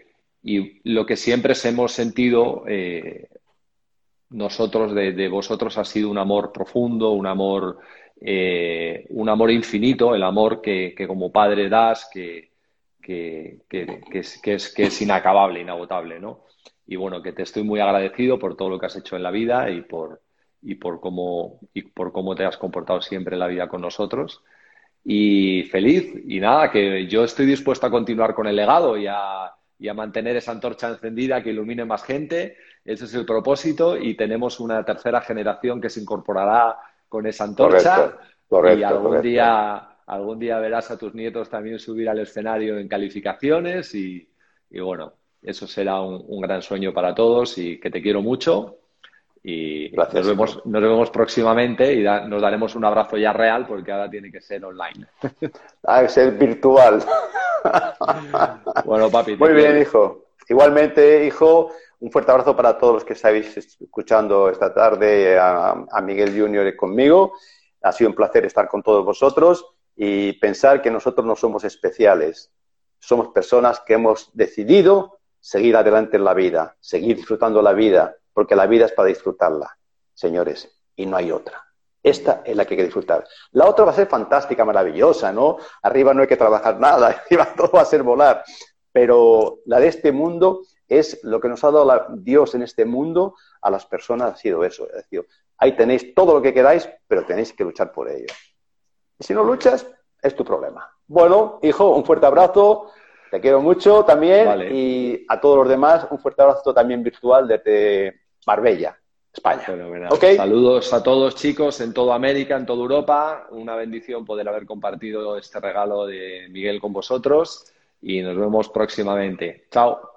lo que siempre hemos sentido eh, nosotros de, vosotros ha sido un amor profundo, un amor, eh, un amor infinito, el amor que, como padre das, que, que, es, que, es, que es inacabable, inagotable, ¿no? Y bueno, que te estoy muy agradecido por todo lo que has hecho en la vida y por, y por cómo, y por cómo te has comportado siempre en la vida con nosotros. Y feliz, y nada, que yo estoy dispuesto a continuar con el legado y a, y a mantener esa antorcha encendida que ilumine más gente. Ese es el propósito y tenemos una tercera generación que se incorporará con esa antorcha. y algún día algún día verás a tus nietos también subir al escenario en calificaciones y, y bueno, eso será un, gran sueño para todos y que te quiero mucho. Y nos, vemos, nos vemos próximamente y nos daremos un abrazo ya real porque ahora tiene que ser online. Ha que ser virtual. bueno, papi. Muy bien, hijo. Igualmente, hijo, un fuerte abrazo para todos los que estáis escuchando esta tarde a, a Miguel Junior conmigo. Ha sido un placer estar con todos vosotros y pensar que nosotros no somos especiales. Somos personas que hemos decidido seguir adelante en la vida, seguir disfrutando la vida, porque la vida es para disfrutarla, señores, y no hay otra. Esta es la que hay que disfrutar. La otra va a ser fantástica, maravillosa, ¿no? Arriba no hay que trabajar nada, arriba todo va a ser volar. Pero la de este mundo es lo que nos ha dado Dios en este mundo a las personas, ha sido eso. Ahí tenéis todo lo que queráis, pero tenéis que luchar por ello. Y si no luchas, es tu problema. Bueno, hijo, un fuerte abrazo. Te quiero mucho también y a todos los demás un fuerte abrazo también virtual desde Marbella, España. Saludos a todos chicos en toda América, en toda Europa. Una bendición poder haber compartido este regalo de Miguel con vosotros y nos vemos próximamente. Chao.